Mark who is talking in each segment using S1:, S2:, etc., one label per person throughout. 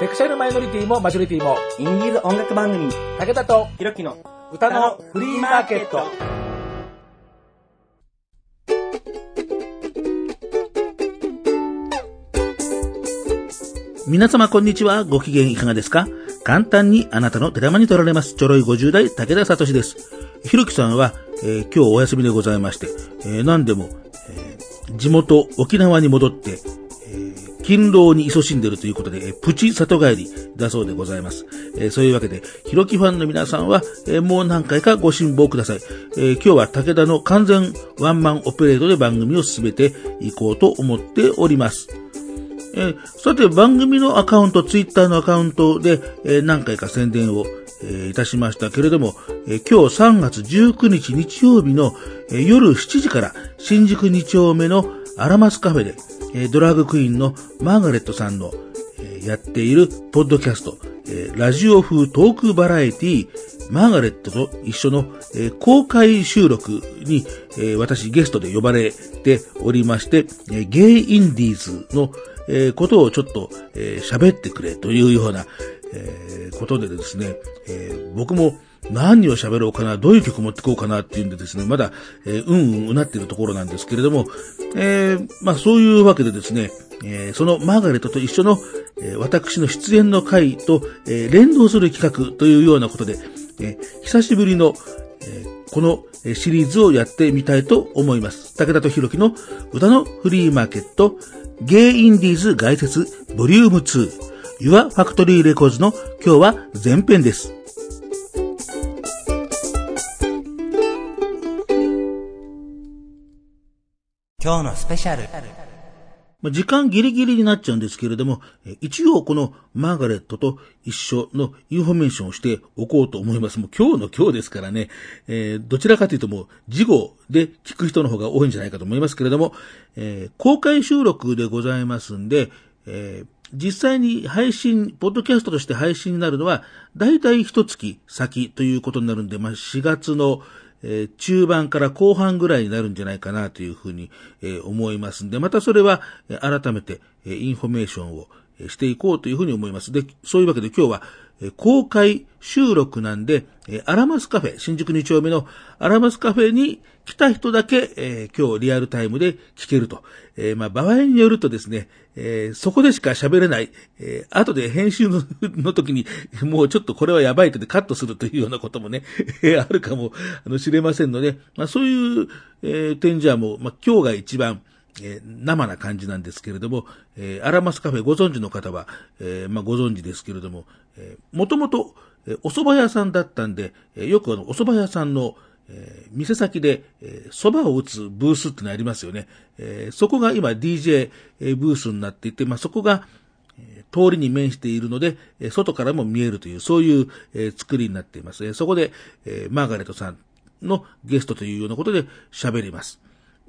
S1: セクシャルマイノリティもマジョリティも、
S2: インディーズ音楽番組、
S1: 武田と
S2: ひろきの
S1: 歌のフリーマーケット。
S3: 皆様こんにちは。ご機嫌いかがですか？簡単にあなたの手玉に取られます。ちょろい50代、武田聡です。ひろきさんは、えー今日お休みでございまして、えー何でも、えー地元沖縄に戻って、えー勤労に勤しんでるということで、えプチ里帰りだそうでございます。えそういうわけで、ひろきファンの皆さんは、えもう何回かご辛抱ください。え今日は武田の完全ワンマンオペレートで番組を進めていこうと思っております。えさて、番組のアカウント、ツイッターのアカウントで、え何回か宣伝を、えいたしましたけれども、え今日3月19日日曜日の、え夜7時から新宿2丁目のアラマスカフェで、えドラァグクイーンのマーガレットさんの、えやっているポッドキャスト、えラジオ風トークバラエティマーガレットと一緒の、え公開収録に、え私ゲストで呼ばれておりまして、えゲイインディーズの、えことをちょっとえ喋、ってくれというような、えことでですね、え僕も何を喋ろうかな、どういう曲持ってこうかなっていうんでですね、まだ、えーうんうんうなっているところなんですけれども、えーまあそういうわけでですね、えーそのマーガレットと一緒の、えー私の出演の回と、えー連動する企画というようなことで、えー久しぶりの、えーこのシリーズをやってみたいと思います。武田とひろきの歌のフリーマーケット、ゲイインディーズ概説ボリューム2、yourfactory records の今日は前編です。
S2: 今日のスペシャル。
S3: 時間ギリギリになっちゃうんですけれども、一応このマーガレットと一緒のインフォメーションをしておこうと思います。もう今日の今日ですからね、えーどちらかというともう事後で聞く人の方が多いんじゃないかと思いますけれども、えー公開収録でございますんで、えー実際に配信、ポッドキャストとして配信になるのは、だいたい一月先ということになるんで、まあ、4月の、え中盤から後半ぐらいになるんじゃないかなというふうに、え思いますんで、またそれは、改めて、えインフォメーションをしていこうというふうに思います。で、そういうわけで今日は、公開収録なんで、アラマスカフェ、新宿2丁目のアラマスカフェに来た人だけ、え今日リアルタイムで聞けると。えまあ、場合によるとですね、えそこでしか喋れない、え後で編集の時に、もうちょっとこれはやばいとでカットするというようなこともね、えあるかもあの知れませんので、まあ、そういう、え点じゃもう、まあ、今日が一番、えー生な感じなんですけれども、えーアラマスカフェご存知の方は、えーまあ、ご存知ですけれども、えー、もともと、えーお蕎麦屋さんだったんで、えーよくあの、お蕎麦屋さんの、えー店先で、えー蕎麦を打つブースってのありますよね。えーそこが今 DJ ブースになっていて、まあ、そこが、え通りに面しているので、え外からも見えるという、そういう、えー作りになっています。えそこで、えーマーガレットさんのゲストというようなことで喋ります。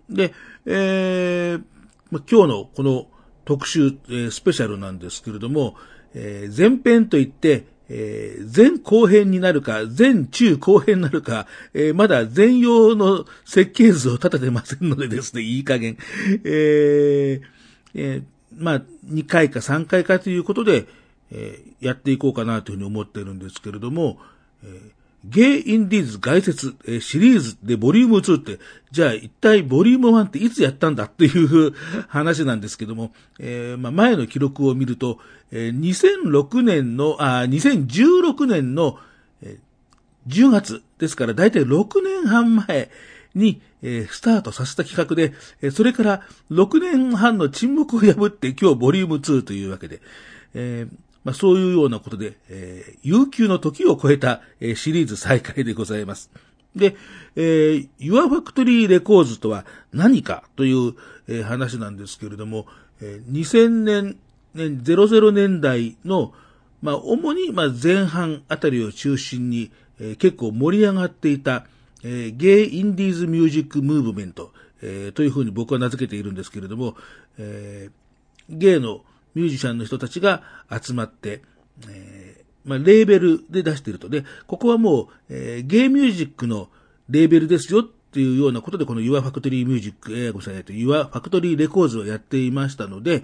S3: で、えーま今日のこの特集、えースペシャルなんですけれども、えー前編といって、えー前後編になるか、前中後編になるか、えーまだ全容の設計図を立ててませんのでですね、いい加減。えーえーまあ、2回か3回かということで、えーやっていこうかなというふうに思っているんですけれども、えーゲイインディーズ外説、シリーズでボリューム2って、じゃあ一体ボリューム1っていつやったんだっていう 話なんですけども、えーまあ、前の記録を見ると、えー2006年の、あ、2016年の、え10月ですから大体6年半前に、スタートさせた企画で、それから6年半の沈黙を破って今日ボリューム2というわけで、えーまあ、そういうようなことで、えー悠久の時を超えた、えーシリーズ再開でございます。で、えー、Your Factory Records とは何かという、えー話なんですけれども、えー2000年、年00年代の、まあ、主に、まあ、前半あたりを中心に、えー結構盛り上がっていた、えーゲイ・インディーズ・ミュージック・ムーブメント、えーというふうに僕は名付けているんですけれども、えーゲイのミュージシャンの人たちが集まって、えーまあ、レーベルで出してると。で、ここはもう、えーゲイミュージックのレーベルですよっていうようなことで、この Your Factory Music、えーごめんなさい、えっと Your Factory Records をやっていましたので、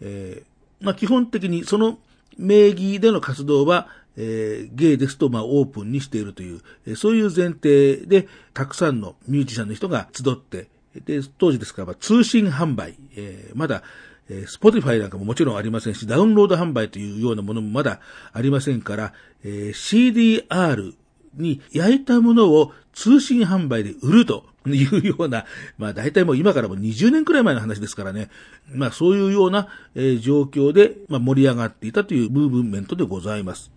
S3: えーまあ、基本的にその名義での活動は、えー、ゲイですと、まあ、オープンにしているという、えー、そういう前提で、たくさんのミュージシャンの人が集って、で、当時ですから、通信販売、えー、まだ、えー、スポティファイなんかももちろんありませんし、ダウンロード販売というようなものもまだありませんから、えー、CDR に焼いたものを通信販売で売るというような、まあ大体もう今からも20年くらい前の話ですからね、まあそういうような、えー、状況で、まあ、盛り上がっていたというムーブメントでございます。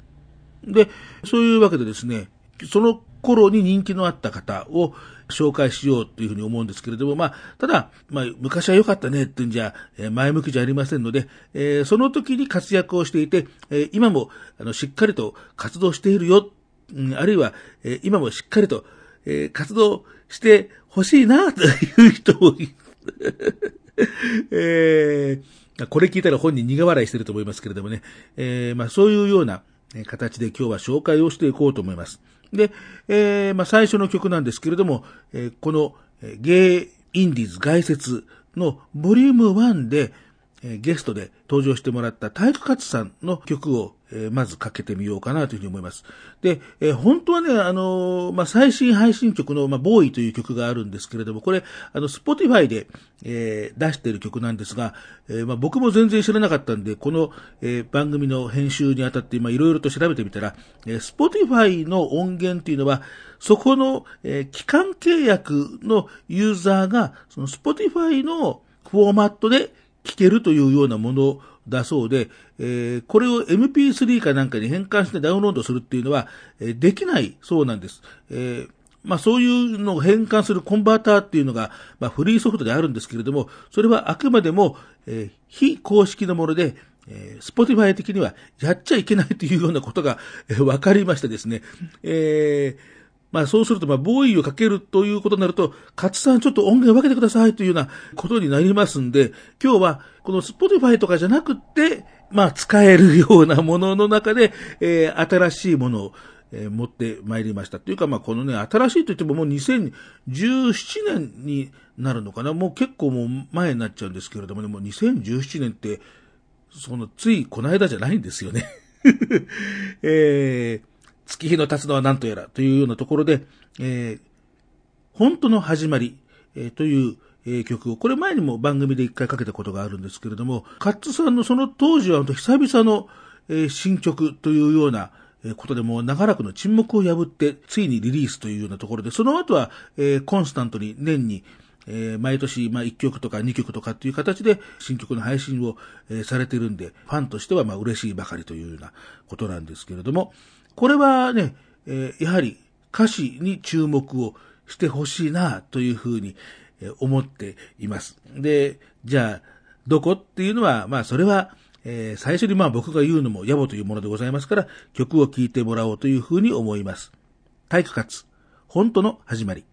S3: で、そういうわけでですね、その頃に人気のあった方を紹介しようというふうに思うんですけれども、まあ、ただ、まあ、昔は良かったねっていうんじゃ、え前向きじゃありませんので、えー、その時に活躍をしていて、え、今も、あの、しっかりと活動しているよ、うん、あるいは、え、今もしっかりと、え活動してほしいな、という人を えー、これ聞いたら本人苦笑いしてると思いますけれどもね、えー、まあそういうような形で今日は紹介をしていこうと思います。で、えー、まあ、最初の曲なんですけれども、えー、この、え、ゲイインディーズ外説のボリューム1で、え、ゲストで登場してもらった体育活さんの曲をえ、まずかけてみようかなというふうに思います。で、え、本当はね、あの、まあ、最新配信曲の、まあ、ボーイという曲があるんですけれども、これ、あの、スポティファイで、えー、出している曲なんですが、えー、まあ、僕も全然知らなかったんで、この、えー、番組の編集にあたって、ま、いろいろと調べてみたら、えー、スポティファイの音源っていうのは、そこの、えー、期間契約のユーザーが、そのスポティファイのフォーマットで聴けるというようなものだそうで、えー、これを MP3 かなんかに変換してダウンロードするっていうのは、えー、できないそうなんです。えーまあそういうのを変換するコンバーターっていうのが、まあフリーソフトであるんですけれども、それはあくまでも、えー、非公式のもので、えー、スポティファイ的にはやっちゃいけないというようなことが、えー、分かりましてですね、えー、まあそうすると、まあ、ボーイをかけるということになると、勝さんちょっと音源分けてくださいというようなことになりますんで、今日はこのスポティファイとかじゃなくて、まあ使えるようなものの中で、えー、新しいものを、え、持ってまいりました。というか、まあこのね、新しいと言ってももう2017年になるのかな。もう結構もう前になっちゃうんですけれどもね、もう2017年って、そのついこの間じゃないんですよね。えー月日の経つのは何とやらというようなところで、えー、本当の始まり、えー、という、えー、曲を、これ前にも番組で一回かけたことがあるんですけれども、カッツさんのその当時は久々の、えー、新曲というような、ことでも長らくの沈黙を破って、ついにリリースというようなところで、その後は、え、コンスタントに年に、え、毎年、まあ、1曲とか2曲とかっていう形で新曲の配信を、え、されてるんで、ファンとしてはまあ嬉しいばかりというようなことなんですけれども、これはね、えー、やはり歌詞に注目をしてほしいなというふうに思っています。で、じゃあ、どこっていうのは、まあそれは、えー、最初にまあ僕が言うのも野暮というものでございますから、曲を聴いてもらおうというふうに思います。体育活、本当の始まり。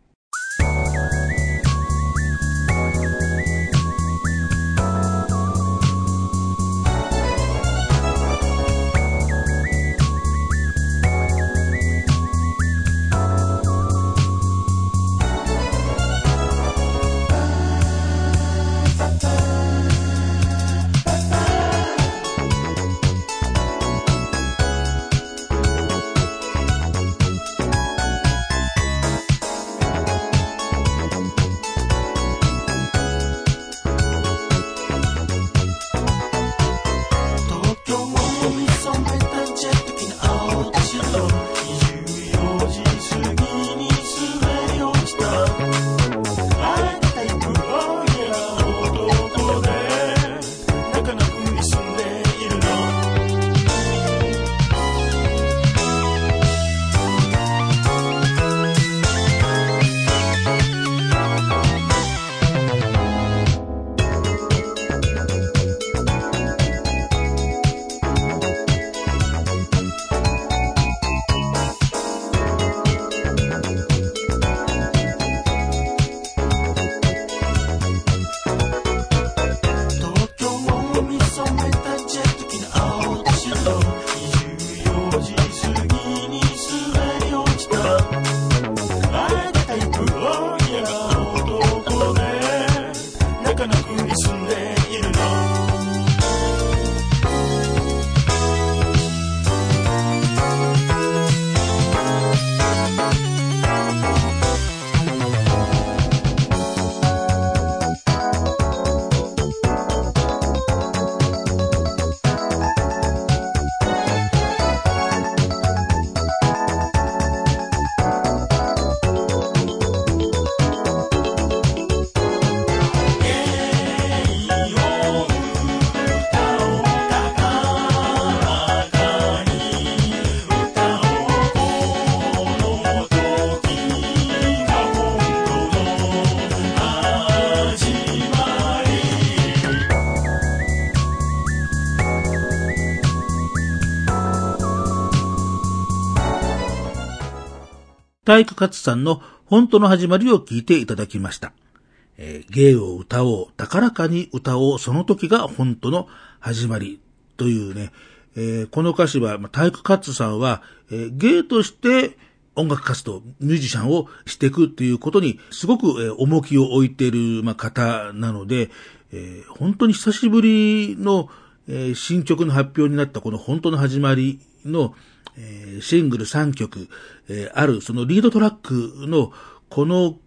S3: 体育活さんの本当の始まりを聞いていただきました。えー芸を歌おう、高らかに歌おう、その時が本当の始まりというね、えーこの歌詞は、まあ体育活さんは、えー芸として音楽活動、ミュージシャンをしていくっていうことに、すごく、えー重きを置いている、まあ、方なので、えー本当に久しぶりの、えー新曲の発表になったこの本当の始まりの、えーシングル3曲、えーあるそのリードトラックのこの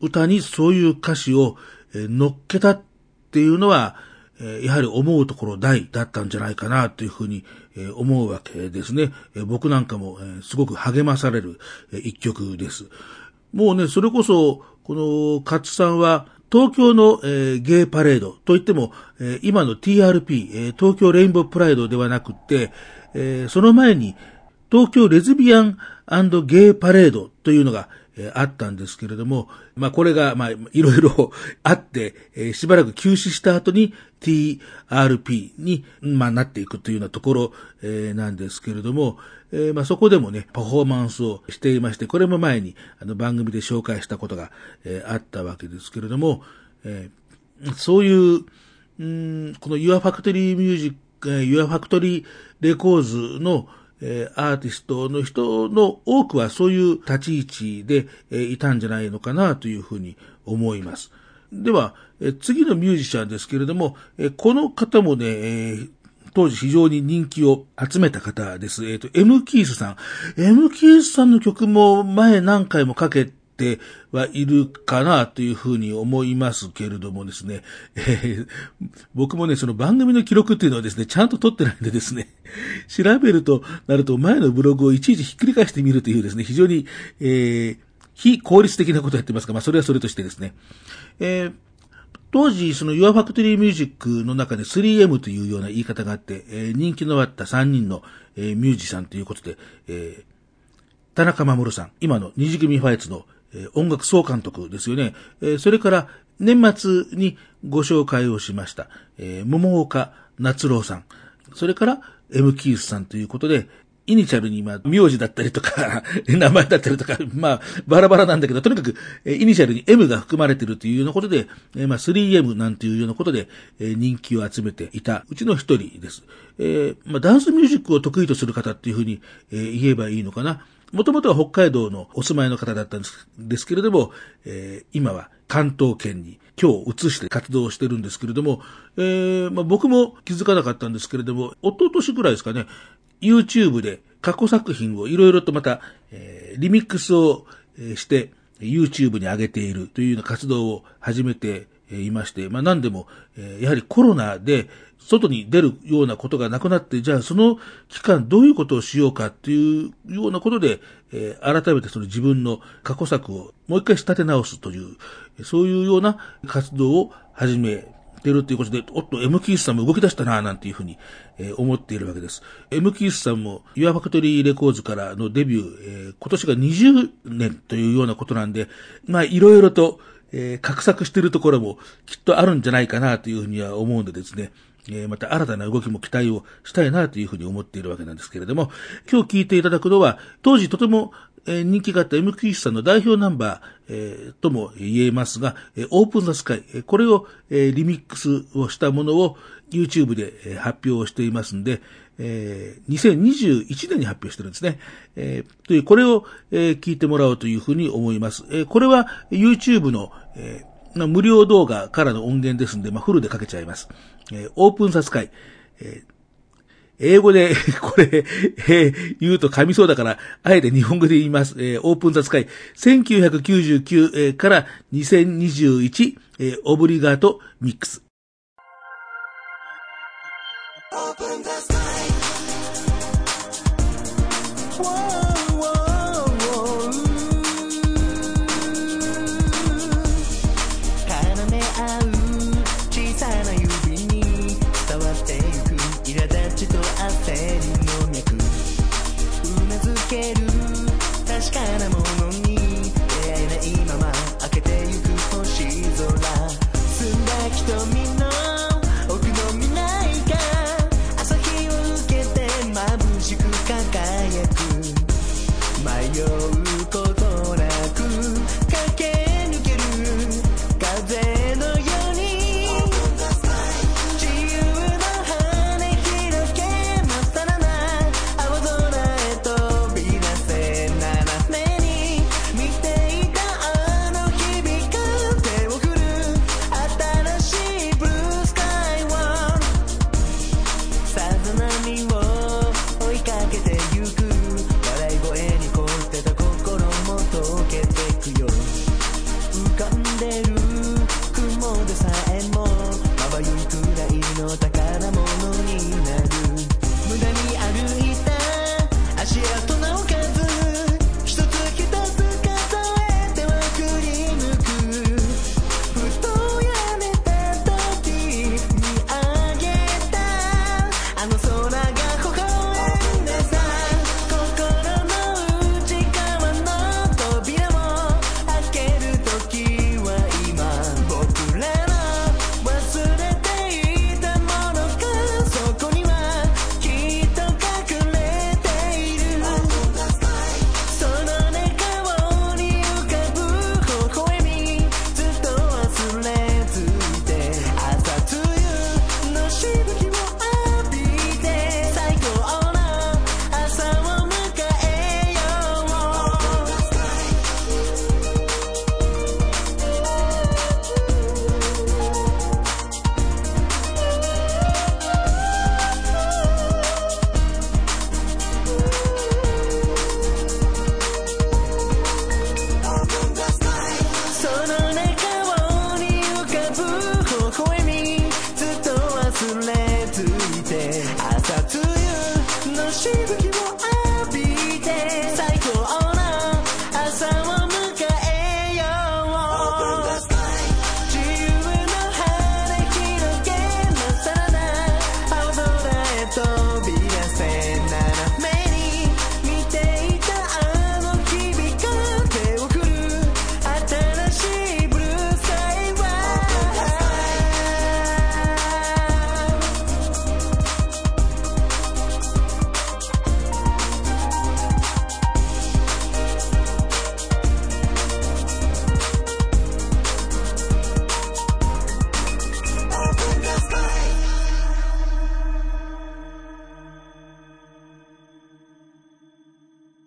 S3: 歌にそういう歌詞を、えー乗っけたっていうのは、えやはり思うところ大だったんじゃないかなというふうに、え思うわけですね。え僕なんかも、えすごく励まされる、え一曲です。もうね、それこそ、この、勝さんは、東京の、えゲイパレードといっても、え今の TRP、え東京レインボープライドではなくって、えその前に、東京レズビアンゲイパレードというのが、あったんですけれども、まあこれが、まあいろいろ あって、えーしばらく休止した後に TRP に、まあなっていくというようなところ、えーなんですけれども、えまそこでもね、パフォーマンスをしていまして、これも前にあの番組で紹介したことが、えあったわけですけれども、えそういう、うんこの Your Factory Music、Your Factory Records の、えアーティストの人の多くはそういう立ち位置で、えいたんじゃないのかなというふうに思います。では、え次のミュージシャンですけれども、えこの方もね、え当時非常に人気を集めた方です。えっ、と、M キースさん。M キースさんの曲も前何回もかけてはいるかなというふうに思いますけれどもですね、えー僕もね、その番組の記録っていうのはですね、ちゃんと取ってないんでですね、調べるとなると前のブログをいちいちひっくり返してみるというですね、非常に、えー非効率的なことをやってますが、まあそれはそれとしてですね、えー当時、その Your Factory Music の中で 3M というような言い方があって、えー人気のあった3人の、えーミュージシャンということで、えー田中守さん、今の二次組ファイツの、え音楽総監督ですよね。えそれから年末にご紹介をしました、え桃岡夏郎さん、それから M キースさんということで、イニシャルに、まあ、名字だったりとか、名前だったりとか、まあ、バラバラなんだけど、とにかく、えイニシャルに M が含まれているというようなことで、えまあ、3M なんていうようなことで、え人気を集めていたうちの一人です。えーまあ、ダンスミュージックを得意とする方っていうふうに、え言えばいいのかな。もともとは北海道のお住まいの方だったんですけれども、えー今は関東圏に今日移して活動してるんですけれども、えーまあ、僕も気づかなかったんですけれども、一昨年ぐらいですかね、YouTube で過去作品をいろいろとまた、えーリミックスをして、YouTube に上げているというような活動を始めてえいまして、まあ何でも、えやはりコロナで外に出るようなことがなくなって、じゃあその期間どういうことをしようかっていうようなことで、え改めてその自分の過去作をもう一回仕立て直すという、そういうような活動を始めてるということで、おっと、M キースさんも動き出したな、なんていうふうに、え思っているわけです。M キースさんも、ユアファクトリーレコーズからのデビュー、えー今年が20年というようなことなんで、まあ、いろいろと、えー画策しているところもきっとあるんじゃないかなというふうには思うんでですね、えーまた新たな動きも期待をしたいなというふうに思っているわけなんですけれども、今日聞いていただくのは、当時とてもえ人気があった MQ さんの代表ナンバー、えーとも言えますが、えーオープンザスカイ、これを、えリミックスをしたものを YouTube で、発表をしていますんで、えー2021年に発表してるんですね。えーという、これを、えー聞いてもらおうというふうに思います。えーこれは YouTube の、えー無料動画からの音源ですんで、まあ、フルでかけちゃいます。えーオープンザスカイ。えー英語で、これ、えー言うと噛みそうだから、あえて日本語で言います。えーオープンザスカイ。1999、えーから2021、えーオブリガートミックス。
S4: 小さな指に伝わってゆく苛立ちと焦り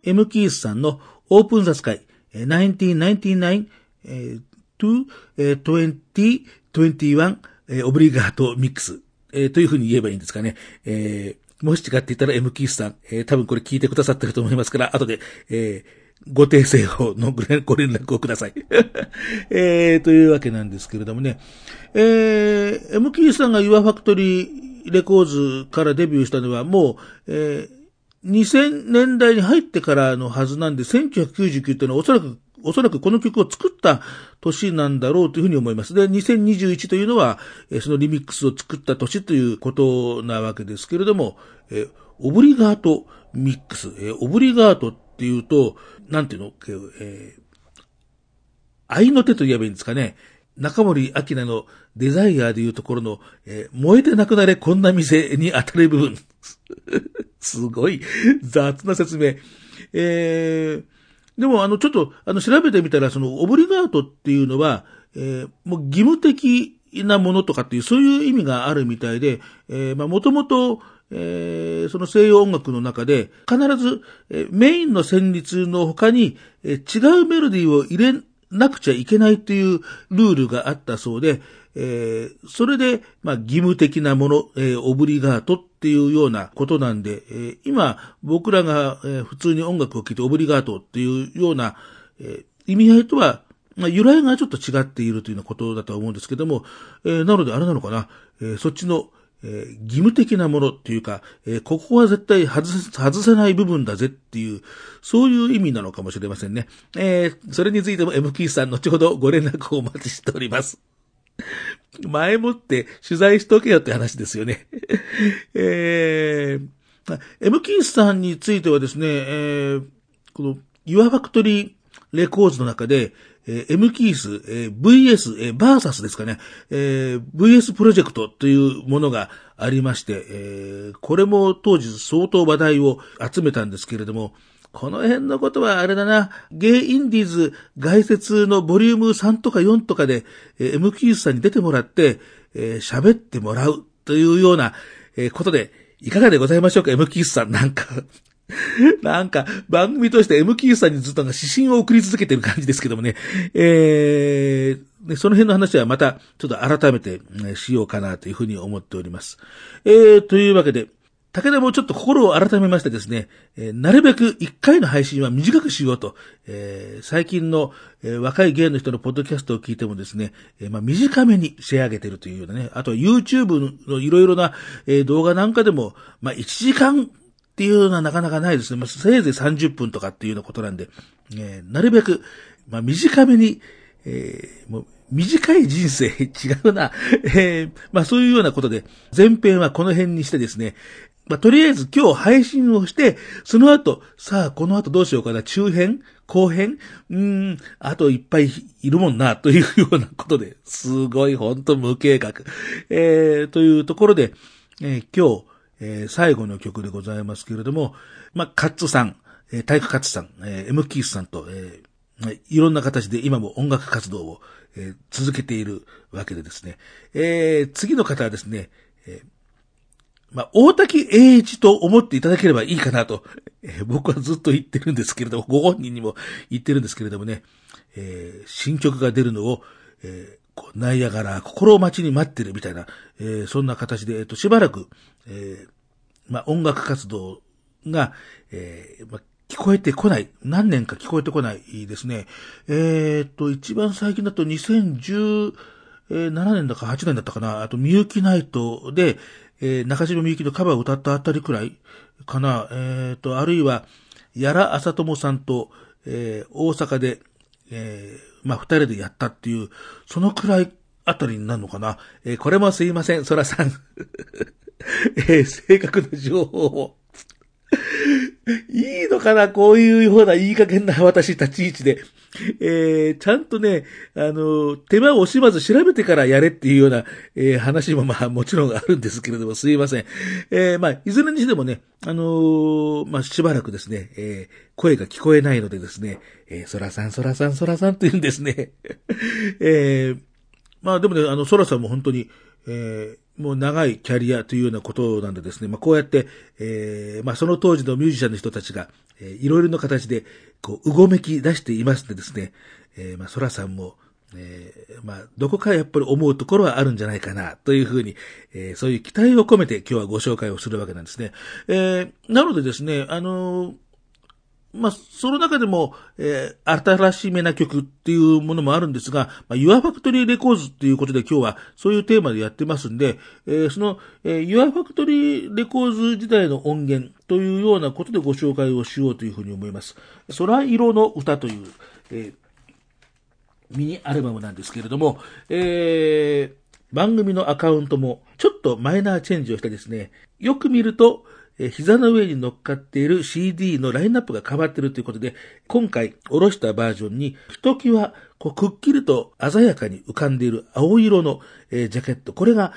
S3: エムキースさんのオープンザスカイ、1999、to 2021、えーオブリガートミックス、えーというふうに言えばいいんですかね。えーもし違っていたらエムキースさん、えー多分これ聞いてくださってると思いますから、後で、えーご訂正をのご連ご連絡をください。えーというわけなんですけれどもね。えー、エムキースさんが Your Factory レコーズからデビューしたのはもう、えー2000年代に入ってからのはずなんで、1999っていうのはおそらく、おそらくこの曲を作った年なんだろうというふうに思います。で、2021というのは、そのリミックスを作った年ということなわけですけれども、えオブリガートミックス、えオブリガートっていうと、なんていうの、えー愛の手と言えばいいんですかね。中森明菜のデザイアーでいうところの、えー燃えてなくなれこんな店に当たる部分。すごい雑な説明。えー、でもあの、ちょっと、あの、調べてみたら、その、オブリガートっていうのは、えーもう義務的なものとかっていう、そういう意味があるみたいで、えーまあ、もともと、えーその西洋音楽の中で、必ず、えーメインの旋律の他に、えー違うメロディーを入れなくちゃいけないっていうルールがあったそうで、えーそれで、まあ、義務的なもの、えーオブリガートっっていうようなことなんで、えー今、僕らが、えー普通に音楽を聴いてオブリガートっていうような、えー意味合いとは、まあ、由来がちょっと違っているというようなことだとは思うんですけども、えーなのであれなのかな、えーそっちの、えー義務的なものっていうか、えーここは絶対外せ、外せない部分だぜっていう、そういう意味なのかもしれませんね。えーそれについても M キーさん後ほどご連絡をお待ちしております。前もって取材しとけよって話ですよね。えー、M キースさんについてはですね、えーこの、Your Factory レコーズの中で、えー M キース、えー VS、えー、バーサスですかね、えー VS プロジェクトというものがありまして、えーこれも当時相当話題を集めたんですけれども、この辺のことはあれだな、ゲイインディーズ外説のボリューム3とか4とかで、えー M キースさんに出てもらって、えー喋ってもらうというような、えーことで、いかがでございましょうか、M キースさん。なんか、なんか、番組として M キーさんにずっとなんか指針を送り続けてる感じですけどもね。えー、その辺の話はまた、ちょっと改めて、しようかなというふうに思っております。えー、というわけで、武田もちょっと心を改めましてですね、えーなるべく一回の配信は短くしようと、えー最近の、えー若い芸の人のポッドキャストを聞いてもですね、えまあ、短めに仕上げてるというようなね、あとは YouTube のいろいろな、え動画なんかでも、まあ、1時間っていうのはなかなかないですね。まあ、せいぜい30分とかっていうようなことなんで、えなるべく、まあ、短めに、えもう短い人生、違うな。えーまあそういうようなことで、前編はこの辺にしてですね、まあとりあえず今日配信をして、その後、さあこの後どうしようかな、中編後編うーん、あといっぱいいるもんな、というようなことで、すごいほんと無計画。えーというところで、えー今日、えー最後の曲でございますけれども、まあ、カッツさん、えー、体育カッツさん、えー、エムキースさんと、えーいろんな形で今も音楽活動を、続けているわけでですね。えー次の方はですね、えーまあ、大滝栄一と思っていただければいいかなと、えー僕はずっと言ってるんですけれども、ご本人にも言ってるんですけれどもね、えー新曲が出るのを、えー、ナイアガラ、心待ちに待ってるみたいな、えーそんな形で、えっ、と、しばらく、えまあ、音楽活動が、えまあ、聞こえてこない。何年か聞こえてこないですね。えっと、一番最近だと2017年だか8年だったかな。あと、みゆきナイトで、えー中島みゆきのカバーを歌ったあたりくらいかな。えーっと、あるいは、やらあさともさんと、えー大阪で、えーまあ、二人でやったっていう、そのくらいあたりになるのかな。えーこれもすいません、そらさん。えー正確な情報を。いいのかな？こういうようないい加減な私立ち位置で。えー、ちゃんとね、あの、手間を惜しまず調べてからやれっていうような、えー話もまあもちろんあるんですけれども、すいません。えー、まあ、いずれにしてもね、あのーまあ、しばらくですね、えー声が聞こえないのでですね、えー、そらさん、そらさん、そらさんって言うんですね。えー、まあでもね、あの、ソラさんも本当に、えーもう長いキャリアというようなことなんでですね、まあこうやって、えーまあその当時のミュージシャンの人たちが、えーいろいろな形で、こう、うごめき出していますのでですね、えーまあソラさんも、えーまあ、どこかやっぱり思うところはあるんじゃないかな、というふうに、えーそういう期待を込めて今日はご紹介をするわけなんですね。えーなのでですね、あのーまあ、その中でも、えー新しめな曲っていうものもあるんですが、まあ、Your Factory Records っていうことで今日はそういうテーマでやってますんで、えーその、えー Your Factory Records 時代の音源というようなことでご紹介をしようというふうに思います。空色の歌という、えーミニアルバムなんですけれども、えー番組のアカウントもちょっとマイナーチェンジをしてですね、よく見ると、え膝の上に乗っかっている CD のラインナップが変わっているということで、今回おろしたバージョンに、ひときわくっきりと鮮やかに浮かんでいる青色の、ジャケット。これが、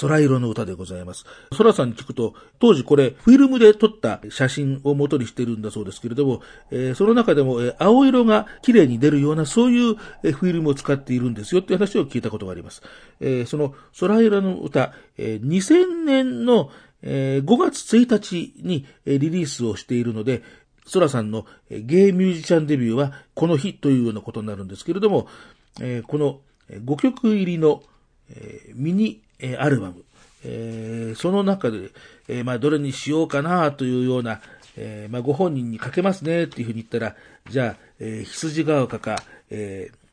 S3: 空色の歌でございます。空さんに聞くと、当時これフィルムで撮った写真を元にしているんだそうですけれども、その中でも、青色が綺麗に出るようなそういう、フィルムを使っているんですよっていう話を聞いたことがあります。その空色の歌、え2000年の、え5月1日にリリースをしているので、ソラさんのゲイミュージシャンデビューはこの日というようなことになるんですけれども、えこの5曲入りのえミニえアルバム、えその中で、えまあ、どれにしようかなというような、えまあ、ご本人にかけますねっていうふうに言ったら、じゃあ、え羊ヶ丘か、えー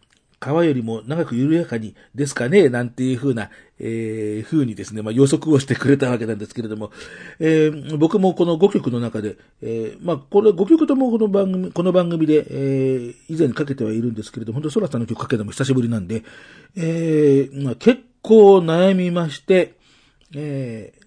S3: 川よりも長く緩やかにですかねなんていうふうな、えー、ふうにですね、まあ予測をしてくれたわけなんですけれども、えー僕もこの5曲の中で、えーまあこれ5曲ともこの番組、この番組で、えー以前かけてはいるんですけれども、本当ソラさんの曲かけたのも久しぶりなんで、えーまあ結構悩みまして、えー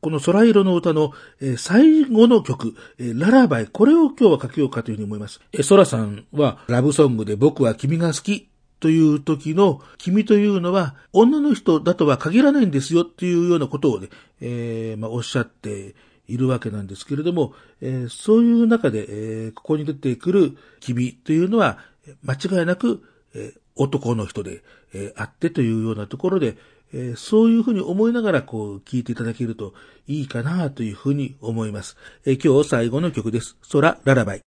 S3: この空色の歌の、え最後の曲、えララバイ、これを今日はかけようかというふうに思います。えー、空さんはラブソングで僕は君が好きという時の君というのは女の人だとは限らないんですよっていうようなことをね、えーまあ、おっしゃっているわけなんですけれども、えーそういう中で、えーここに出てくる君というのは間違いなく、え男の人で、えあってというようなところで、えそういうふうに思いながらこう聞いていただけるといいかなというふうに思います。え今日最後の曲です。空ララバイ。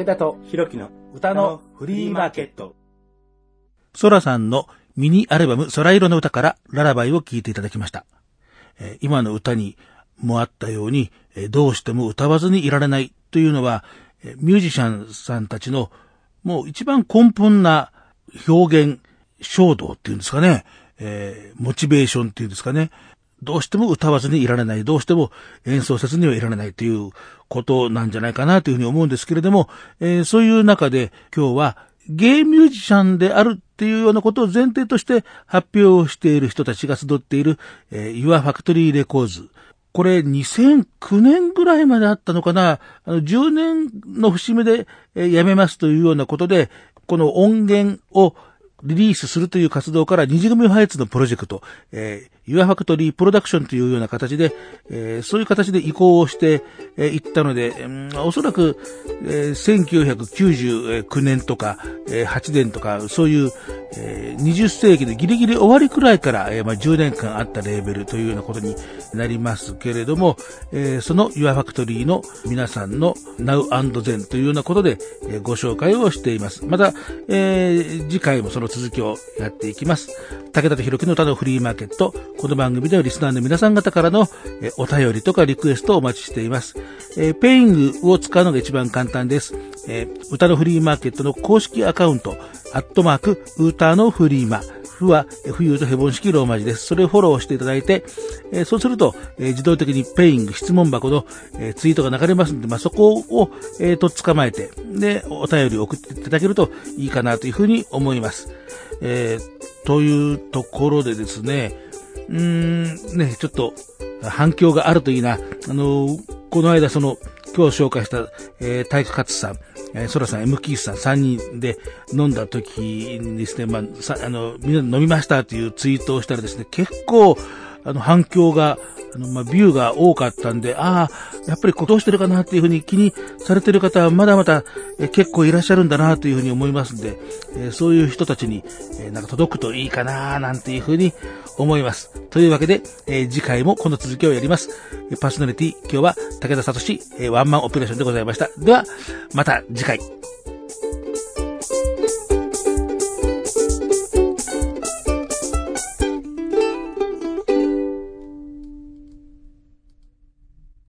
S1: 武田と
S2: ひろきの
S1: 歌のフリーマーケット。
S3: ソラさんのミニアルバム空色の歌からララバイを聴いていただきました。えー今の歌にもあったように、えーどうしても歌わずにいられないというのは、えーミュージシャンさんたちのもう一番根本な表現衝動っていうんですかね、えーモチベーションっていうんですかね、どうしても歌わずにいられない、どうしても演奏せずにはいられないということなんじゃないかなというふうに思うんですけれども、えーそういう中で今日はゲイミュージシャンであるっていうようなことを前提として発表をしている人たちが集っている、えー、Your Factory Records。これ2009年ぐらいまであったのかな？あの ?10 年の節目で、えーやめますというようなことで、この音源をリリースするという活動から二次組ファイツのプロジェクト、えー、Your Factory Production というような形で、えーそういう形で移行をしてえーいったので、うんおそらく、えー1999年とか、えー8年とか、そういう、えー20世紀のギリギリ終わりくらいから、えーまあ、10年間あったレーベルというようなことになりますけれども、えーその Your Factory の皆さんの Now and Then というようなことで、えーご紹介をしています。また、えー次回もその続きをやっていきます。武田と弘樹の歌のフリーマーケット。この番組ではリスナーの皆さん方からの、お便りとかリクエストをお待ちしています。えーペイングを使うのが一番簡単です。えー歌のフリーマーケットの公式アカウント、アットマーク、歌のフリーマ。ふは、冬とヘボン式ローマ字です。それをフォローしていただいて、えーそうすると、えー自動的にペイング質問箱の、えーツイートが流れますので、まあ、そこを、えーと捕まえて、で、お便りを送っていただけるといいかなというふうに思います。えーというところでですね、うーん、ね、ちょっと反響があるといいな。あのこの間その、今日紹介した、えー、体育活さん、えー、ソラさん、M キースさん3人で飲んだ時にですね、まあ、さ、あの、みんなで飲みましたというツイートをしたらですね、結構、あの、反響が、あの、まあ、ビューが多かったんで、ああ、やっぱりこうどうしてるかなっていうふうに気にされてる方はまだまだ、え結構いらっしゃるんだなというふうに思いますんで、えーそういう人たちに、えーなんか届くといいかななんていうふうに思います。というわけで、えー次回もこの続きをやります。パーソナリティ、今日は武田聡、えワンマンオペレーションでございました。では、また次回。